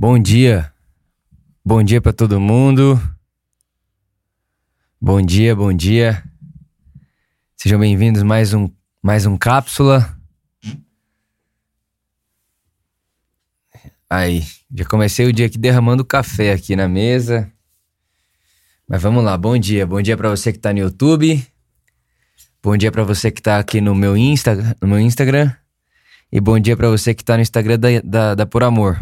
Bom dia. Bom dia para todo mundo. Bom dia, bom dia. Sejam bem-vindos mais um mais um cápsula. Aí, já comecei o dia aqui derramando café aqui na mesa. Mas vamos lá, bom dia. Bom dia para você que tá no YouTube. Bom dia para você que tá aqui no meu Insta, no meu Instagram. E bom dia para você que tá no Instagram da, da, da Por Amor.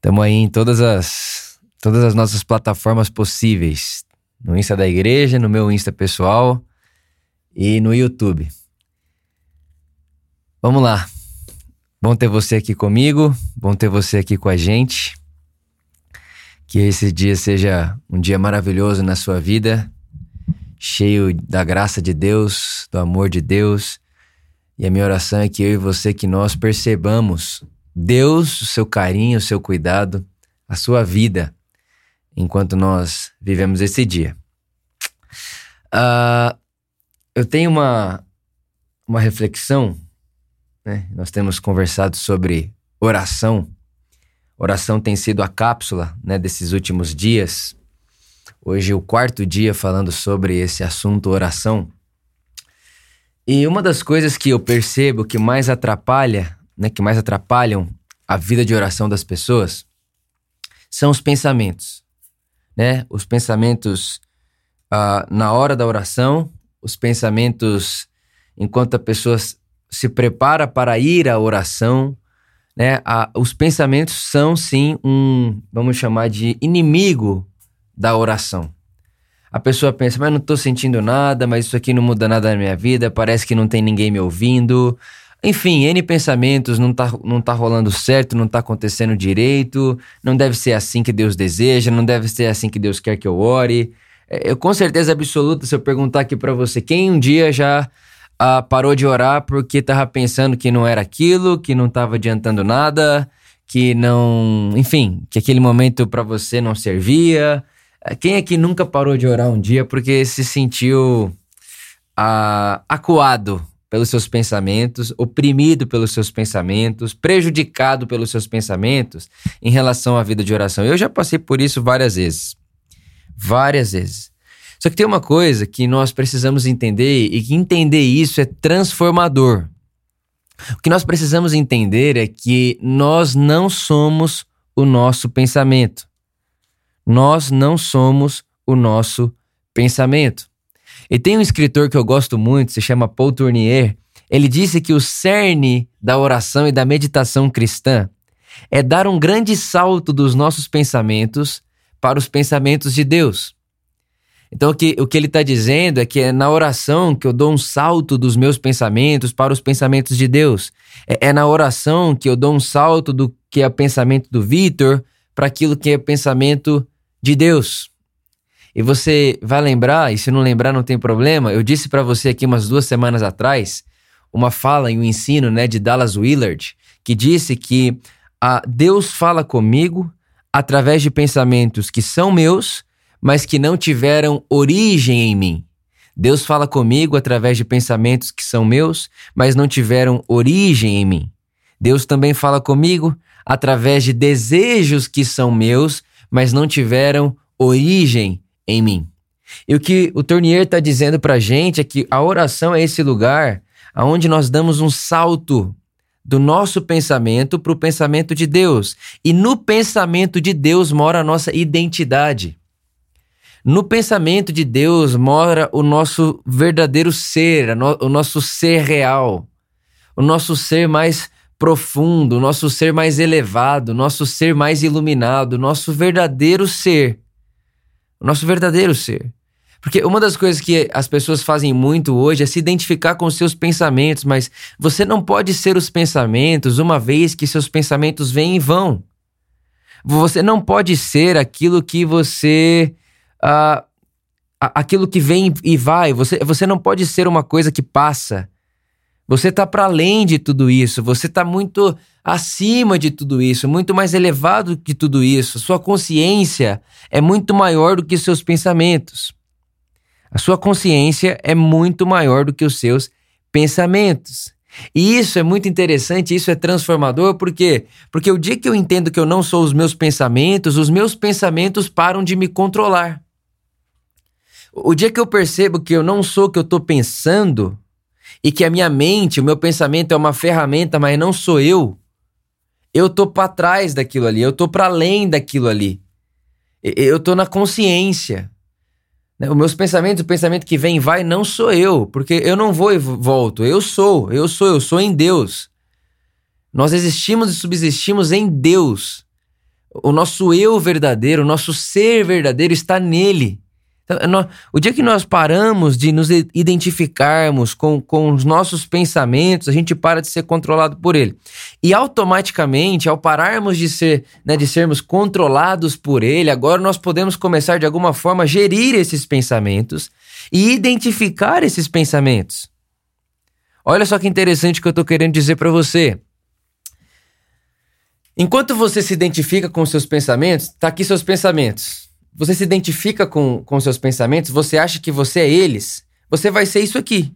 Estamos aí em todas as, todas as nossas plataformas possíveis. No Insta da igreja, no meu Insta pessoal e no YouTube. Vamos lá. Bom ter você aqui comigo, bom ter você aqui com a gente. Que esse dia seja um dia maravilhoso na sua vida, cheio da graça de Deus, do amor de Deus. E a minha oração é que eu e você, que nós percebamos Deus, o seu carinho, o seu cuidado, a sua vida, enquanto nós vivemos esse dia. Uh, eu tenho uma, uma reflexão, né? nós temos conversado sobre oração. Oração tem sido a cápsula né, desses últimos dias. Hoje, o quarto dia falando sobre esse assunto, oração. E uma das coisas que eu percebo que mais atrapalha né, que mais atrapalham a vida de oração das pessoas são os pensamentos, né? Os pensamentos uh, na hora da oração, os pensamentos enquanto a pessoa se prepara para ir à oração, né? Os pensamentos são sim um, vamos chamar de inimigo da oração. A pessoa pensa, mas não estou sentindo nada, mas isso aqui não muda nada na minha vida, parece que não tem ninguém me ouvindo. Enfim, N pensamentos, não tá, não tá rolando certo, não tá acontecendo direito, não deve ser assim que Deus deseja, não deve ser assim que Deus quer que eu ore. É, eu com certeza absoluta, se eu perguntar aqui para você, quem um dia já ah, parou de orar porque tava pensando que não era aquilo, que não tava adiantando nada, que não. Enfim, que aquele momento para você não servia. É, quem é que nunca parou de orar um dia porque se sentiu ah, acuado pelos seus pensamentos, oprimido pelos seus pensamentos, prejudicado pelos seus pensamentos em relação à vida de oração. Eu já passei por isso várias vezes. Várias vezes. Só que tem uma coisa que nós precisamos entender e que entender isso é transformador. O que nós precisamos entender é que nós não somos o nosso pensamento. Nós não somos o nosso pensamento. E tem um escritor que eu gosto muito, se chama Paul Tournier. Ele disse que o cerne da oração e da meditação cristã é dar um grande salto dos nossos pensamentos para os pensamentos de Deus. Então, o que, o que ele está dizendo é que é na oração que eu dou um salto dos meus pensamentos para os pensamentos de Deus. É, é na oração que eu dou um salto do que é pensamento do Vitor para aquilo que é pensamento de Deus. E você vai lembrar, e se não lembrar não tem problema, eu disse para você aqui umas duas semanas atrás uma fala e um ensino né, de Dallas Willard, que disse que a Deus fala comigo através de pensamentos que são meus, mas que não tiveram origem em mim. Deus fala comigo através de pensamentos que são meus, mas não tiveram origem em mim. Deus também fala comigo através de desejos que são meus, mas não tiveram origem em mim. E o que o Tournier está dizendo para a gente é que a oração é esse lugar onde nós damos um salto do nosso pensamento para o pensamento de Deus. E no pensamento de Deus mora a nossa identidade. No pensamento de Deus mora o nosso verdadeiro ser, o nosso ser real, o nosso ser mais profundo, o nosso ser mais elevado, o nosso ser mais iluminado, o nosso verdadeiro ser o nosso verdadeiro ser. Porque uma das coisas que as pessoas fazem muito hoje é se identificar com seus pensamentos, mas você não pode ser os pensamentos uma vez que seus pensamentos vêm e vão. Você não pode ser aquilo que você. Uh, aquilo que vem e vai. Você, você não pode ser uma coisa que passa. Você está para além de tudo isso. Você está muito acima de tudo isso, muito mais elevado que tudo isso. Sua consciência é muito maior do que seus pensamentos. A sua consciência é muito maior do que os seus pensamentos. E isso é muito interessante, isso é transformador, por quê? Porque o dia que eu entendo que eu não sou os meus pensamentos, os meus pensamentos param de me controlar. O dia que eu percebo que eu não sou o que eu estou pensando e que a minha mente, o meu pensamento é uma ferramenta, mas não sou eu, eu tô para trás daquilo ali, eu tô para além daquilo ali. Eu tô na consciência. Né? Os meus pensamentos, o pensamento que vem e vai, não sou eu, porque eu não vou e volto. Eu sou, eu sou, eu sou em Deus. Nós existimos e subsistimos em Deus. O nosso eu verdadeiro, o nosso ser verdadeiro está nele. Então, o dia que nós paramos de nos identificarmos com, com os nossos pensamentos, a gente para de ser controlado por ele. E automaticamente, ao pararmos de ser, né, de sermos controlados por ele, agora nós podemos começar de alguma forma a gerir esses pensamentos e identificar esses pensamentos. Olha só que interessante que eu estou querendo dizer para você. Enquanto você se identifica com seus pensamentos, tá aqui seus pensamentos você se identifica com, com seus pensamentos, você acha que você é eles, você vai ser isso aqui.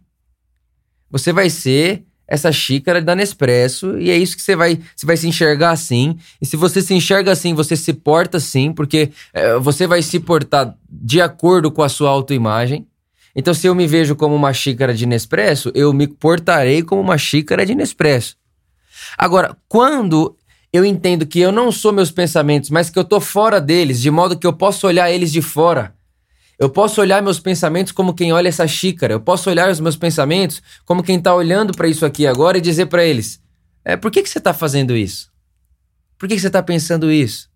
Você vai ser essa xícara da Nespresso e é isso que você vai, você vai se enxergar assim. E se você se enxerga assim, você se porta assim, porque é, você vai se portar de acordo com a sua autoimagem. Então, se eu me vejo como uma xícara de Nespresso, eu me portarei como uma xícara de Nespresso. Agora, quando eu entendo que eu não sou meus pensamentos, mas que eu tô fora deles, de modo que eu posso olhar eles de fora. Eu posso olhar meus pensamentos como quem olha essa xícara. Eu posso olhar os meus pensamentos como quem está olhando para isso aqui agora e dizer para eles: é, por que, que você está fazendo isso? Por que, que você está pensando isso?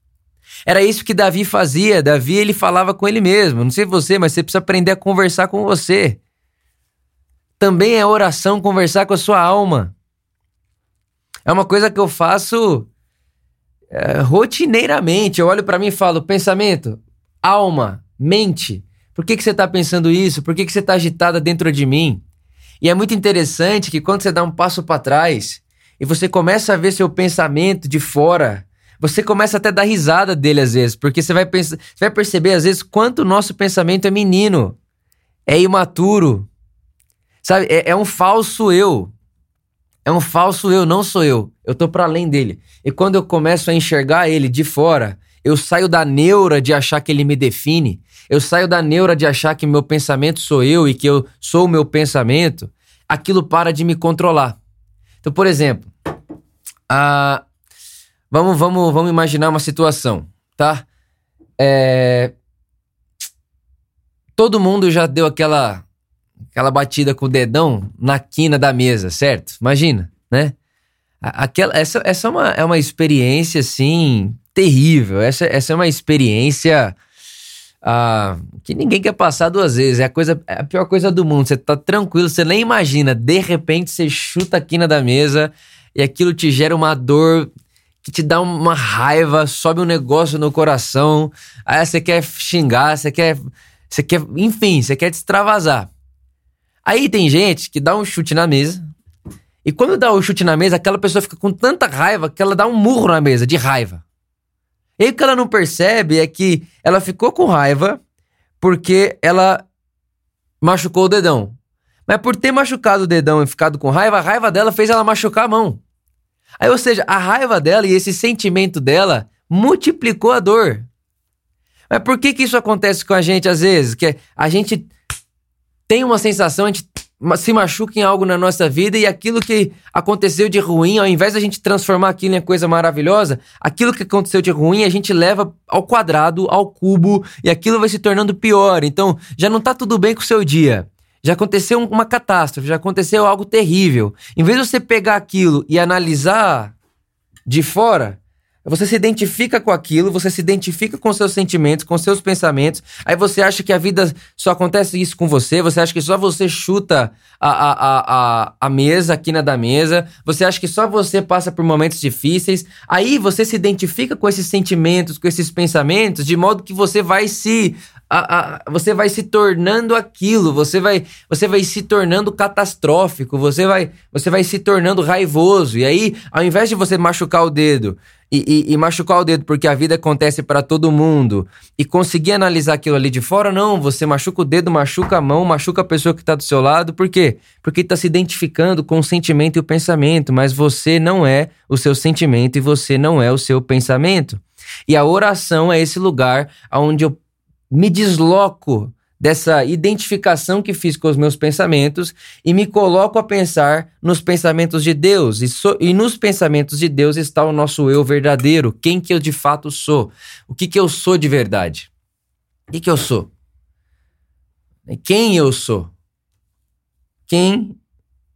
Era isso que Davi fazia. Davi ele falava com ele mesmo. Não sei você, mas você precisa aprender a conversar com você. Também é oração conversar com a sua alma. É uma coisa que eu faço é, rotineiramente. Eu olho para mim e falo: pensamento, alma, mente. Por que, que você está pensando isso? Por que, que você está agitada dentro de mim? E é muito interessante que quando você dá um passo para trás e você começa a ver seu pensamento de fora, você começa até a dar risada dele às vezes, porque você vai, pensar, você vai perceber às vezes quanto o nosso pensamento é menino, é imaturo, sabe? É, é um falso eu. É um falso eu, não sou eu. Eu tô para além dele. E quando eu começo a enxergar ele de fora, eu saio da neura de achar que ele me define. Eu saio da neura de achar que meu pensamento sou eu e que eu sou o meu pensamento. Aquilo para de me controlar. Então, por exemplo, uh, vamos, vamos, vamos imaginar uma situação, tá? É, todo mundo já deu aquela aquela batida com o dedão na quina da mesa, certo? Imagina, né? Aquela, essa essa é, uma, é uma experiência, assim, terrível. Essa, essa é uma experiência ah, que ninguém quer passar duas vezes. É a, coisa, é a pior coisa do mundo. Você tá tranquilo, você nem imagina. De repente, você chuta a quina da mesa e aquilo te gera uma dor que te dá uma raiva, sobe um negócio no coração. Aí você quer xingar, você quer... Você quer, enfim, você quer te extravasar. Aí tem gente que dá um chute na mesa. E quando dá o um chute na mesa, aquela pessoa fica com tanta raiva que ela dá um murro na mesa, de raiva. E o que ela não percebe é que ela ficou com raiva porque ela machucou o dedão. Mas por ter machucado o dedão e ficado com raiva, a raiva dela fez ela machucar a mão. Aí, ou seja, a raiva dela e esse sentimento dela multiplicou a dor. Mas por que que isso acontece com a gente às vezes? Que a gente tem uma sensação, a gente se machuca em algo na nossa vida e aquilo que aconteceu de ruim, ao invés da gente transformar aquilo em coisa maravilhosa, aquilo que aconteceu de ruim a gente leva ao quadrado, ao cubo e aquilo vai se tornando pior. Então, já não tá tudo bem com o seu dia. Já aconteceu uma catástrofe, já aconteceu algo terrível. Em vez de você pegar aquilo e analisar de fora, você se identifica com aquilo, você se identifica com seus sentimentos, com seus pensamentos. Aí você acha que a vida só acontece isso com você, você acha que só você chuta a, a, a, a, mesa, a quina da mesa, você acha que só você passa por momentos difíceis. Aí você se identifica com esses sentimentos, com esses pensamentos, de modo que você vai se a, a, você vai se tornando aquilo, você vai, você vai se tornando catastrófico, você vai, você vai se tornando raivoso. E aí, ao invés de você machucar o dedo e, e, e, machucar o dedo porque a vida acontece para todo mundo e conseguir analisar aquilo ali de fora, não. Você machuca o dedo, machuca a mão, machuca a pessoa que está do seu lado. Por quê? Porque está se identificando com o sentimento e o pensamento, mas você não é o seu sentimento e você não é o seu pensamento. E a oração é esse lugar onde eu me desloco dessa identificação que fiz com os meus pensamentos e me coloco a pensar nos pensamentos de Deus. E, so, e nos pensamentos de Deus está o nosso eu verdadeiro, quem que eu de fato sou, o que que eu sou de verdade. O que que eu sou? Quem eu sou? Quem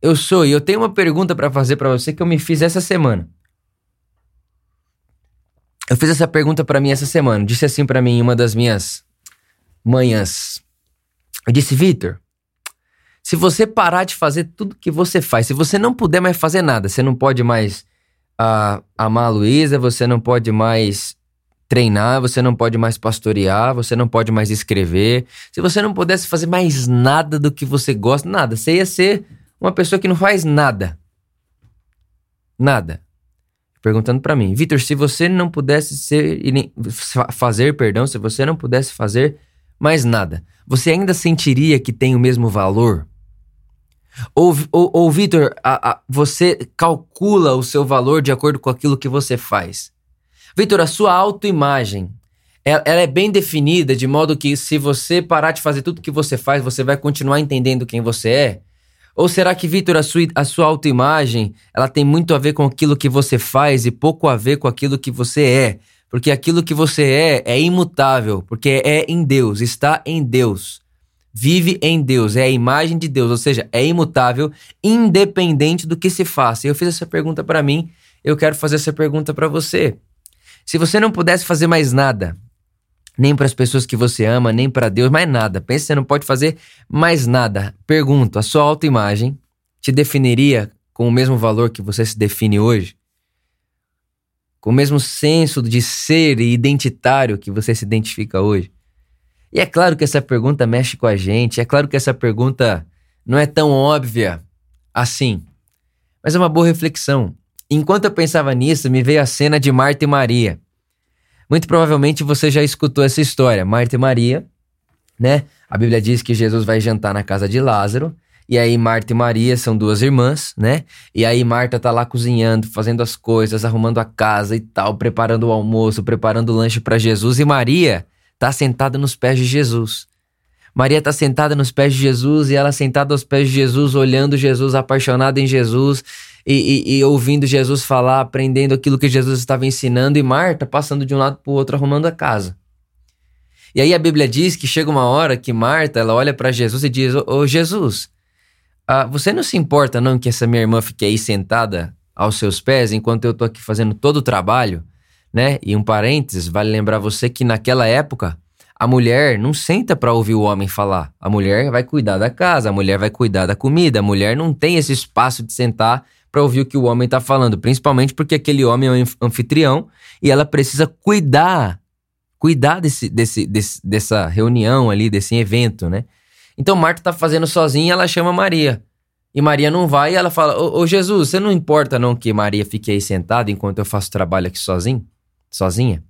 eu sou? E eu tenho uma pergunta para fazer para você que eu me fiz essa semana. Eu fiz essa pergunta para mim essa semana. Disse assim para mim em uma das minhas manhãs eu disse, Vitor, se você parar de fazer tudo que você faz, se você não puder mais fazer nada, você não pode mais uh, amar a Luísa, você não pode mais treinar, você não pode mais pastorear, você não pode mais escrever. Se você não pudesse fazer mais nada do que você gosta, nada, você ia ser uma pessoa que não faz nada. Nada. Perguntando para mim, Vitor, se você não pudesse ser fazer, perdão, se você não pudesse fazer mais nada, você ainda sentiria que tem o mesmo valor? Ou, ou, ou Vitor, você calcula o seu valor de acordo com aquilo que você faz? Vitor, a sua autoimagem, ela, ela é bem definida de modo que se você parar de fazer tudo que você faz, você vai continuar entendendo quem você é? Ou será que, Vitor, a sua, a sua autoimagem, ela tem muito a ver com aquilo que você faz e pouco a ver com aquilo que você é? Porque aquilo que você é é imutável, porque é em Deus, está em Deus. Vive em Deus, é a imagem de Deus, ou seja, é imutável, independente do que se faça. Eu fiz essa pergunta para mim, eu quero fazer essa pergunta para você. Se você não pudesse fazer mais nada, nem para as pessoas que você ama, nem para Deus, mais nada. Pensa que você não pode fazer mais nada. Pergunto, a sua autoimagem te definiria com o mesmo valor que você se define hoje? Com o mesmo senso de ser e identitário que você se identifica hoje? E é claro que essa pergunta mexe com a gente, é claro que essa pergunta não é tão óbvia assim, mas é uma boa reflexão. Enquanto eu pensava nisso, me veio a cena de Marta e Maria. Muito provavelmente você já escutou essa história. Marta e Maria, né? A Bíblia diz que Jesus vai jantar na casa de Lázaro e aí Marta e Maria são duas irmãs, né? E aí Marta tá lá cozinhando, fazendo as coisas, arrumando a casa e tal, preparando o almoço, preparando o lanche para Jesus e Maria tá sentada nos pés de Jesus. Maria tá sentada nos pés de Jesus e ela sentada aos pés de Jesus, olhando Jesus, apaixonada em Jesus e, e, e ouvindo Jesus falar, aprendendo aquilo que Jesus estava ensinando e Marta passando de um lado pro outro arrumando a casa. E aí a Bíblia diz que chega uma hora que Marta, ela olha para Jesus e diz: "Ô Jesus, ah, você não se importa não que essa minha irmã fique aí sentada aos seus pés enquanto eu tô aqui fazendo todo o trabalho, né? E um parênteses, vale lembrar você que naquela época a mulher não senta para ouvir o homem falar. A mulher vai cuidar da casa, a mulher vai cuidar da comida, a mulher não tem esse espaço de sentar para ouvir o que o homem tá falando, principalmente porque aquele homem é um anfitrião e ela precisa cuidar, cuidar desse, desse, desse dessa reunião ali, desse evento, né? Então Marta tá fazendo sozinha, ela chama Maria. E Maria não vai e ela fala: ô, ô, Jesus, você não importa não que Maria fique aí sentada enquanto eu faço trabalho aqui sozinho? Sozinha?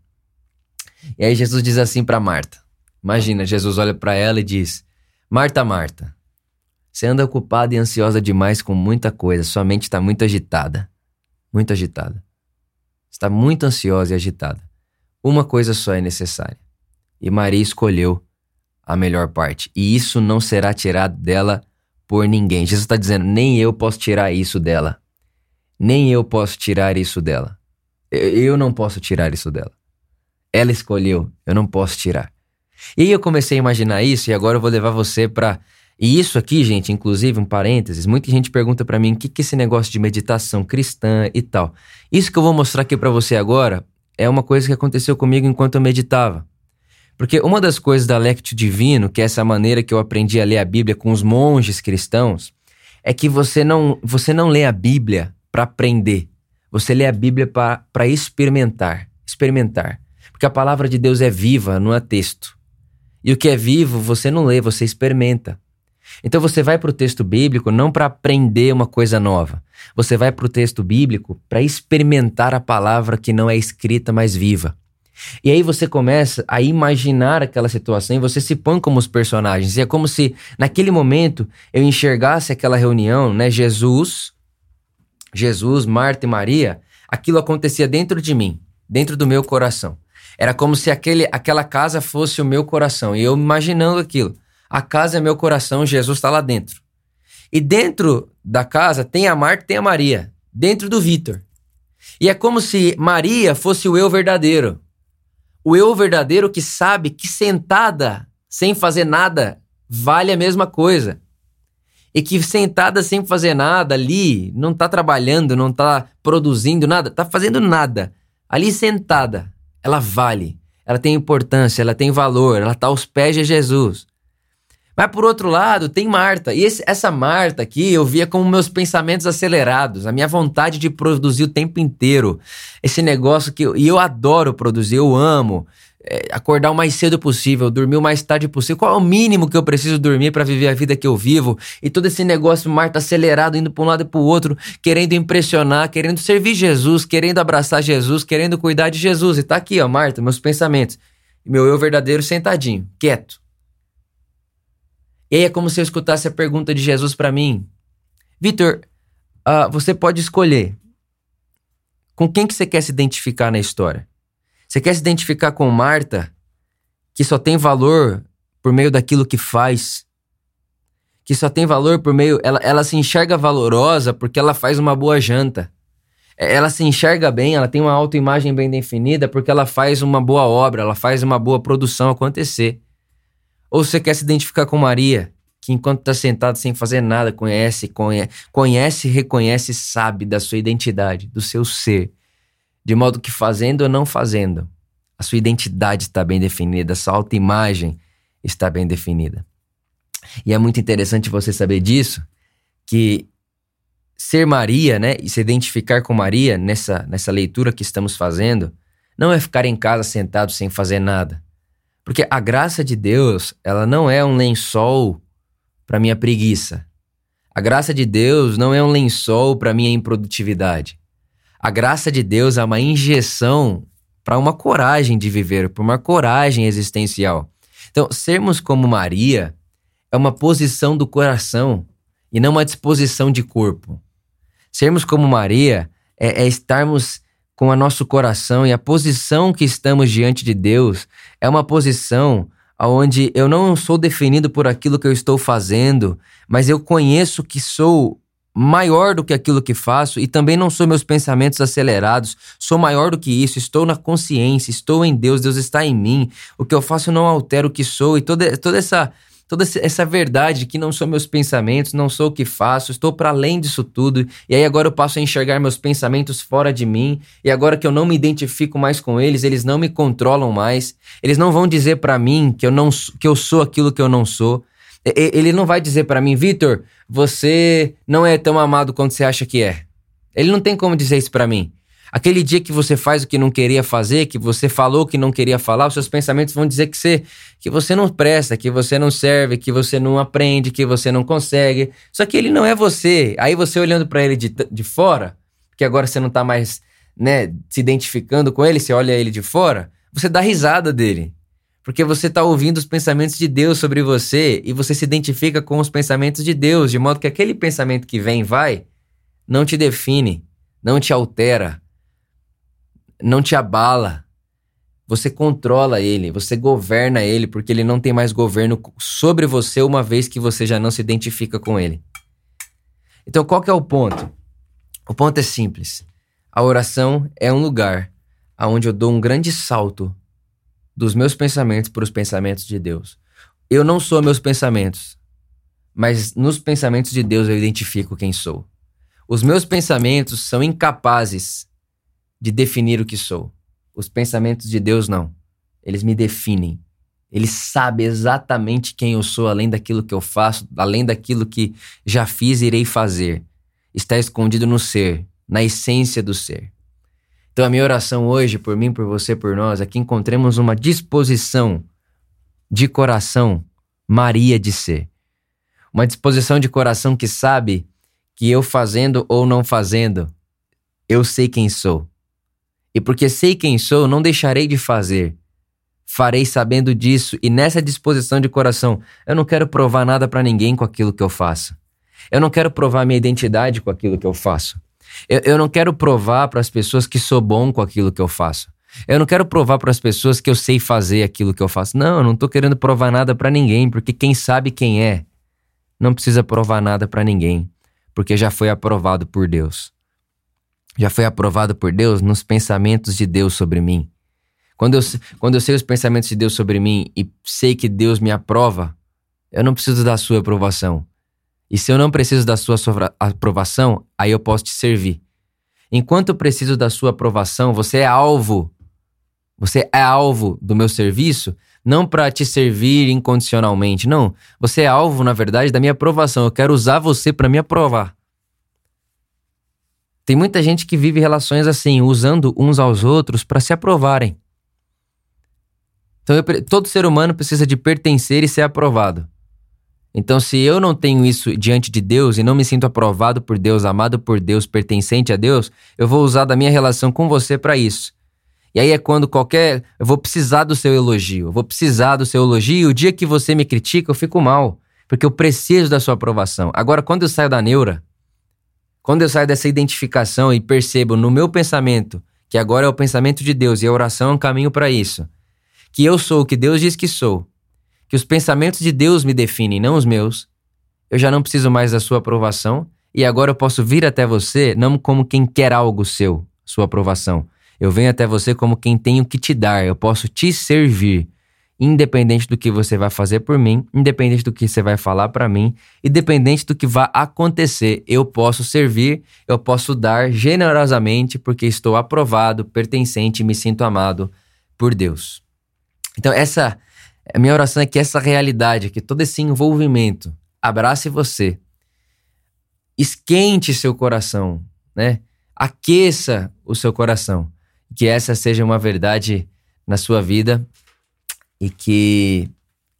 E aí Jesus diz assim para Marta. Imagina, Jesus olha para ela e diz: Marta, Marta, você anda ocupada e ansiosa demais com muita coisa, sua mente está muito agitada. Muito agitada. Está muito ansiosa e agitada. Uma coisa só é necessária. E Maria escolheu a melhor parte. E isso não será tirado dela por ninguém. Jesus está dizendo: nem eu posso tirar isso dela. Nem eu posso tirar isso dela. Eu não posso tirar isso dela. Ela escolheu, eu não posso tirar. E aí eu comecei a imaginar isso e agora eu vou levar você para e isso aqui, gente, inclusive um parênteses, muita gente pergunta para mim o que que esse negócio de meditação cristã e tal. Isso que eu vou mostrar aqui para você agora é uma coisa que aconteceu comigo enquanto eu meditava. Porque uma das coisas da Lectio Divino, que é essa maneira que eu aprendi a ler a Bíblia com os monges cristãos, é que você não, você não lê a Bíblia para aprender. Você lê a Bíblia para experimentar. Experimentar. Porque a palavra de Deus é viva, não é texto. E o que é vivo, você não lê, você experimenta. Então você vai para o texto bíblico não para aprender uma coisa nova. Você vai para o texto bíblico para experimentar a palavra que não é escrita, mas viva. E aí você começa a imaginar aquela situação e você se põe como os personagens. E é como se naquele momento eu enxergasse aquela reunião, né? Jesus, Jesus, Marta e Maria, aquilo acontecia dentro de mim, dentro do meu coração. Era como se aquele, aquela casa fosse o meu coração. E eu imaginando aquilo. A casa é meu coração, Jesus está lá dentro. E dentro da casa tem a Marta tem a Maria. Dentro do Vitor. E é como se Maria fosse o eu verdadeiro. O eu verdadeiro que sabe que sentada, sem fazer nada, vale a mesma coisa. E que sentada sem fazer nada ali, não está trabalhando, não está produzindo nada, está fazendo nada. Ali sentada, ela vale, ela tem importância, ela tem valor, ela está aos pés de Jesus. Mas por outro lado, tem Marta. E esse, essa Marta aqui eu via como meus pensamentos acelerados, a minha vontade de produzir o tempo inteiro. Esse negócio que. Eu, e eu adoro produzir, eu amo. É, acordar o mais cedo possível, dormir o mais tarde possível. Qual é o mínimo que eu preciso dormir para viver a vida que eu vivo? E todo esse negócio, Marta, acelerado, indo para um lado e para o outro, querendo impressionar, querendo servir Jesus, querendo abraçar Jesus, querendo cuidar de Jesus. E tá aqui, ó, Marta, meus pensamentos. Meu eu verdadeiro sentadinho, quieto e aí é como se eu escutasse a pergunta de Jesus para mim: Vitor, uh, você pode escolher com quem que você quer se identificar na história. Você quer se identificar com Marta, que só tem valor por meio daquilo que faz, que só tem valor por meio. Ela, ela se enxerga valorosa porque ela faz uma boa janta. É, ela se enxerga bem, ela tem uma autoimagem bem definida porque ela faz uma boa obra, ela faz uma boa produção acontecer. Ou você quer se identificar com Maria, que enquanto está sentado sem fazer nada, conhece, conhece, conhece, reconhece, sabe da sua identidade, do seu ser. De modo que fazendo ou não fazendo, a sua identidade está bem definida, a sua autoimagem está bem definida. E é muito interessante você saber disso, que ser Maria, né, e se identificar com Maria nessa, nessa leitura que estamos fazendo, não é ficar em casa sentado sem fazer nada. Porque a graça de Deus, ela não é um lençol para minha preguiça. A graça de Deus não é um lençol para minha improdutividade. A graça de Deus é uma injeção para uma coragem de viver, para uma coragem existencial. Então, sermos como Maria é uma posição do coração e não uma disposição de corpo. Sermos como Maria é, é estarmos com o nosso coração e a posição que estamos diante de Deus é uma posição onde eu não sou definido por aquilo que eu estou fazendo, mas eu conheço que sou maior do que aquilo que faço e também não sou meus pensamentos acelerados, sou maior do que isso, estou na consciência, estou em Deus, Deus está em mim. O que eu faço não altera o que sou e toda, toda essa toda essa verdade que não são meus pensamentos, não sou o que faço, estou para além disso tudo, e aí agora eu passo a enxergar meus pensamentos fora de mim, e agora que eu não me identifico mais com eles, eles não me controlam mais, eles não vão dizer para mim que eu não que eu sou aquilo que eu não sou. Ele não vai dizer para mim, Vitor, você não é tão amado quanto você acha que é. Ele não tem como dizer isso para mim. Aquele dia que você faz o que não queria fazer, que você falou que não queria falar, os seus pensamentos vão dizer que você, que você não presta, que você não serve, que você não aprende, que você não consegue. Só que ele não é você. Aí você olhando para ele de, de fora, que agora você não tá mais né, se identificando com ele, você olha ele de fora, você dá risada dele. Porque você está ouvindo os pensamentos de Deus sobre você e você se identifica com os pensamentos de Deus, de modo que aquele pensamento que vem e vai não te define, não te altera, não te abala. Você controla ele, você governa ele, porque ele não tem mais governo sobre você uma vez que você já não se identifica com ele. Então, qual que é o ponto? O ponto é simples. A oração é um lugar onde eu dou um grande salto dos meus pensamentos para os pensamentos de Deus. Eu não sou meus pensamentos, mas nos pensamentos de Deus eu identifico quem sou. Os meus pensamentos são incapazes de definir o que sou. Os pensamentos de Deus não. Eles me definem. Ele sabe exatamente quem eu sou, além daquilo que eu faço, além daquilo que já fiz e irei fazer. Está escondido no ser, na essência do ser. Então, a minha oração hoje, por mim, por você, por nós, é que encontremos uma disposição de coração Maria de ser. Uma disposição de coração que sabe que eu fazendo ou não fazendo, eu sei quem sou. E porque sei quem sou, não deixarei de fazer. Farei sabendo disso e nessa disposição de coração, eu não quero provar nada para ninguém com aquilo que eu faço. Eu não quero provar minha identidade com aquilo que eu faço. Eu, eu não quero provar para as pessoas que sou bom com aquilo que eu faço. Eu não quero provar para as pessoas que eu sei fazer aquilo que eu faço. Não, eu não tô querendo provar nada para ninguém, porque quem sabe quem é não precisa provar nada para ninguém, porque já foi aprovado por Deus. Já foi aprovado por Deus nos pensamentos de Deus sobre mim. Quando eu, quando eu sei os pensamentos de Deus sobre mim e sei que Deus me aprova, eu não preciso da sua aprovação. E se eu não preciso da sua aprovação, aí eu posso te servir. Enquanto eu preciso da sua aprovação, você é alvo você é alvo do meu serviço não para te servir incondicionalmente, não. Você é alvo, na verdade, da minha aprovação. Eu quero usar você para me aprovar. Tem muita gente que vive relações assim, usando uns aos outros para se aprovarem. Então, eu, todo ser humano precisa de pertencer e ser aprovado. Então, se eu não tenho isso diante de Deus e não me sinto aprovado por Deus, amado por Deus, pertencente a Deus, eu vou usar da minha relação com você para isso. E aí é quando qualquer. Eu vou precisar do seu elogio. Eu vou precisar do seu elogio. E o dia que você me critica, eu fico mal. Porque eu preciso da sua aprovação. Agora, quando eu saio da neura, quando eu saio dessa identificação e percebo no meu pensamento, que agora é o pensamento de Deus e a oração é um caminho para isso, que eu sou o que Deus diz que sou, que os pensamentos de Deus me definem, não os meus, eu já não preciso mais da sua aprovação e agora eu posso vir até você não como quem quer algo seu, sua aprovação, eu venho até você como quem tenho que te dar, eu posso te servir, independente do que você vai fazer por mim, independente do que você vai falar para mim, independente do que vai acontecer, eu posso servir, eu posso dar generosamente porque estou aprovado, pertencente e me sinto amado por Deus. Então essa a minha oração é que essa realidade, que todo esse envolvimento abrace você, esquente seu coração, né? Aqueça o seu coração que essa seja uma verdade na sua vida e que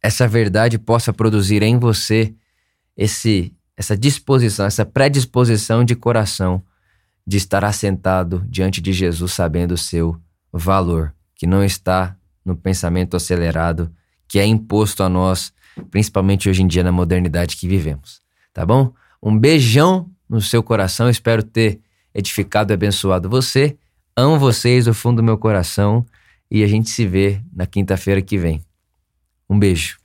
essa verdade possa produzir em você esse essa disposição, essa predisposição de coração de estar assentado diante de Jesus sabendo o seu valor, que não está no pensamento acelerado que é imposto a nós, principalmente hoje em dia na modernidade que vivemos. Tá bom? Um beijão no seu coração, espero ter edificado e abençoado você Amo vocês do fundo do meu coração e a gente se vê na quinta-feira que vem. Um beijo.